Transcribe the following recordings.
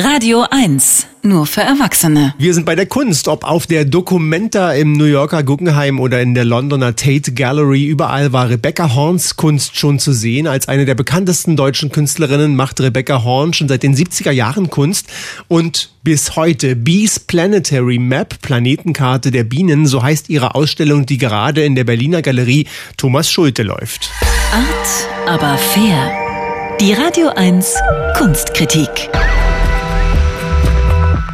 Radio 1, nur für Erwachsene. Wir sind bei der Kunst, ob auf der Documenta im New Yorker Guggenheim oder in der Londoner Tate Gallery. Überall war Rebecca Horns Kunst schon zu sehen. Als eine der bekanntesten deutschen Künstlerinnen macht Rebecca Horn schon seit den 70er Jahren Kunst und bis heute Bees Planetary Map, Planetenkarte der Bienen, so heißt ihre Ausstellung, die gerade in der Berliner Galerie Thomas Schulte läuft. Art, aber fair. Die Radio 1 Kunstkritik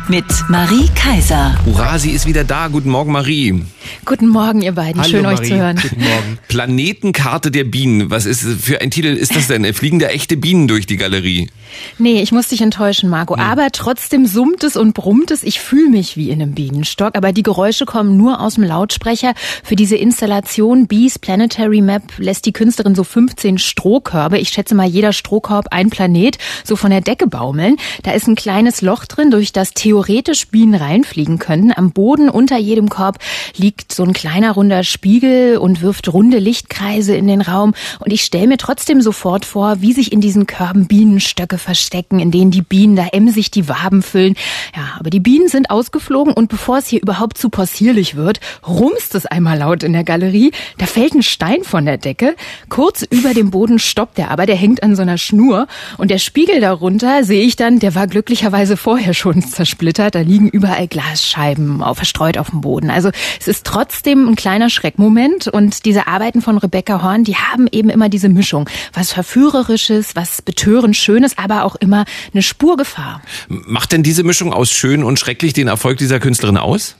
mit Marie Kaiser. Hurra, sie ist wieder da. Guten Morgen, Marie. Guten Morgen, ihr beiden. Hallo, Schön Marie. euch zu hören. Guten Morgen. Planetenkarte der Bienen. Was ist für ein Titel ist das denn? Fliegen da echte Bienen durch die Galerie? Nee, ich muss dich enttäuschen, Marco. Aber trotzdem summt es und brummt es. Ich fühle mich wie in einem Bienenstock. Aber die Geräusche kommen nur aus dem Lautsprecher. Für diese Installation Bees Planetary Map lässt die Künstlerin so 15 Strohkörbe. Ich schätze mal, jeder Strohkorb ein Planet, so von der Decke baumeln. Da ist ein kleines Loch drin, durch das theoretisch Bienen reinfliegen könnten. Am Boden unter jedem Korb liegt so ein kleiner runder Spiegel und wirft runde Lichtkreise in den Raum. Und ich stelle mir trotzdem sofort vor, wie sich in diesen Körben Bienenstöcke verstecken, in denen die Bienen da emsig die Waben füllen. Ja, aber die Bienen sind ausgeflogen und bevor es hier überhaupt zu possierlich wird, rumst es einmal laut in der Galerie. Da fällt ein Stein von der Decke. Kurz über dem Boden stoppt er aber, der hängt an so einer Schnur. Und der Spiegel darunter sehe ich dann, der war glücklicherweise vorher schon zersplittert. Da liegen überall Glasscheiben auf, verstreut auf dem Boden. Also es ist trotzdem ein kleiner Schreckmoment. Und diese Arbeiten von Rebecca Horn, die haben eben immer diese Mischung. Was Verführerisches, was betörend Schönes, aber auch immer eine Spur Gefahr. Macht denn diese Mischung aus schön und schrecklich den Erfolg dieser Künstlerin aus?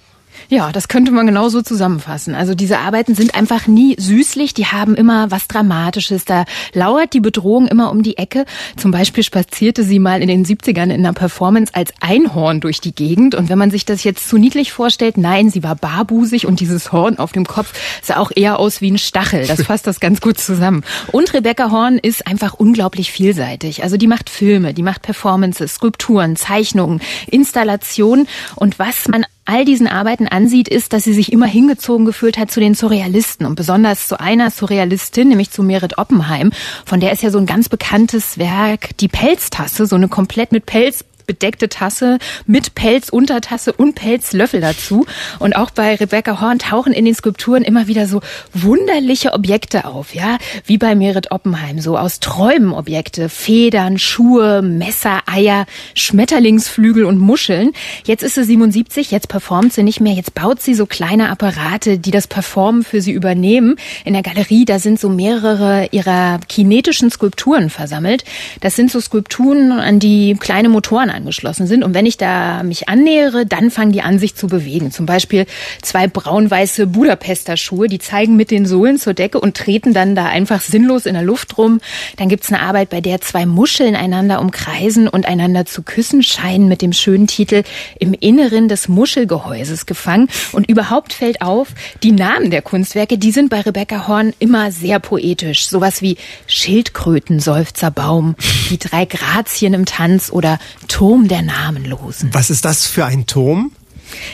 Ja, das könnte man genauso zusammenfassen. Also diese Arbeiten sind einfach nie süßlich, die haben immer was Dramatisches. Da lauert die Bedrohung immer um die Ecke. Zum Beispiel spazierte sie mal in den 70ern in einer Performance als Einhorn durch die Gegend. Und wenn man sich das jetzt zu niedlich vorstellt, nein, sie war barbusig und dieses Horn auf dem Kopf sah auch eher aus wie ein Stachel. Das fasst das ganz gut zusammen. Und Rebecca Horn ist einfach unglaublich vielseitig. Also die macht Filme, die macht Performances, Skulpturen, Zeichnungen, Installationen. Und was man all diesen Arbeiten ansieht, ist, dass sie sich immer hingezogen gefühlt hat zu den Surrealisten und besonders zu einer Surrealistin, nämlich zu Merit Oppenheim. Von der ist ja so ein ganz bekanntes Werk, die Pelztasse, so eine komplett mit Pelz bedeckte Tasse mit Pelzuntertasse und Pelzlöffel dazu. Und auch bei Rebecca Horn tauchen in den Skulpturen immer wieder so wunderliche Objekte auf, ja, wie bei Merit Oppenheim, so aus Träumen Objekte, Federn, Schuhe, Messer, Eier, Schmetterlingsflügel und Muscheln. Jetzt ist sie 77, jetzt performt sie nicht mehr, jetzt baut sie so kleine Apparate, die das Performen für sie übernehmen. In der Galerie, da sind so mehrere ihrer kinetischen Skulpturen versammelt. Das sind so Skulpturen, an die kleine Motoren angeschlossen sind. Und wenn ich da mich annähere, dann fangen die an, sich zu bewegen. Zum Beispiel zwei braun-weiße Budapester Schuhe, die zeigen mit den Sohlen zur Decke und treten dann da einfach sinnlos in der Luft rum. Dann gibt's eine Arbeit, bei der zwei Muscheln einander umkreisen und einander zu küssen scheinen mit dem schönen Titel Im Inneren des Muschelgehäuses gefangen. Und überhaupt fällt auf, die Namen der Kunstwerke, die sind bei Rebecca Horn immer sehr poetisch. Sowas wie Schildkröten, Seufzerbaum, die drei Grazien im Tanz oder Turm der Namenlosen. Was ist das für ein Turm?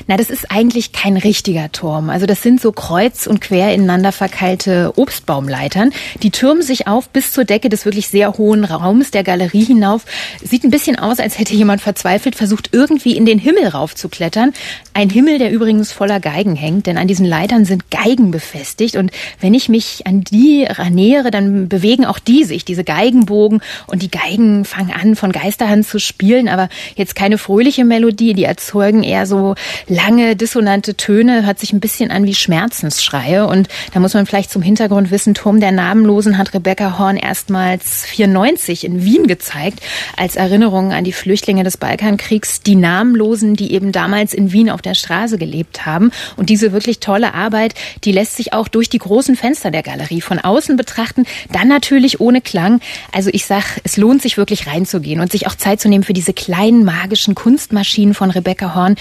Na, das ist eigentlich kein richtiger Turm. Also das sind so kreuz und quer ineinander verkeilte Obstbaumleitern. Die türmen sich auf bis zur Decke des wirklich sehr hohen Raums der Galerie hinauf. Sieht ein bisschen aus, als hätte jemand verzweifelt versucht, irgendwie in den Himmel raufzuklettern. Ein Himmel, der übrigens voller Geigen hängt, denn an diesen Leitern sind Geigen befestigt. Und wenn ich mich an die nähere, dann bewegen auch die sich, diese Geigenbogen. Und die Geigen fangen an, von Geisterhand zu spielen, aber jetzt keine fröhliche Melodie. Die erzeugen eher so lange dissonante Töne, hört sich ein bisschen an wie Schmerzensschreie. Und da muss man vielleicht zum Hintergrund wissen, Turm der Namenlosen hat Rebecca Horn erstmals 94 in Wien gezeigt, als Erinnerung an die Flüchtlinge des Balkankriegs, die Namenlosen, die eben damals in Wien auf der Straße gelebt haben. Und diese wirklich tolle Arbeit, die lässt sich auch durch die großen Fenster der Galerie von außen betrachten, dann natürlich ohne Klang. Also ich sag, es lohnt sich wirklich reinzugehen und sich auch Zeit zu nehmen für diese kleinen magischen Kunstmaschinen von Rebecca Horn,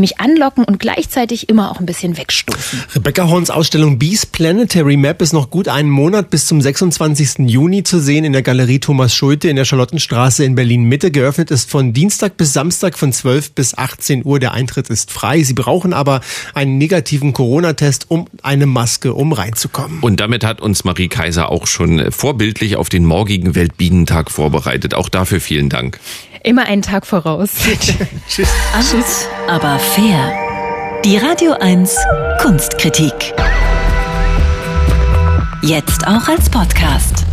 die mich anlocken und gleichzeitig immer auch ein bisschen wegstoßen. Rebecca Horns Ausstellung Bees Planetary Map ist noch gut einen Monat bis zum 26. Juni zu sehen in der Galerie Thomas Schulte in der Charlottenstraße in Berlin Mitte. Geöffnet ist von Dienstag bis Samstag von 12 bis 18 Uhr. Der Eintritt ist frei. Sie brauchen aber einen negativen Corona-Test um eine Maske, um reinzukommen. Und damit hat uns Marie Kaiser auch schon vorbildlich auf den morgigen Weltbienentag vorbereitet. Auch dafür vielen Dank. Immer einen Tag voraus. Tschüss. Tschüss. Aber fair. Die Radio 1 Kunstkritik. Jetzt auch als Podcast.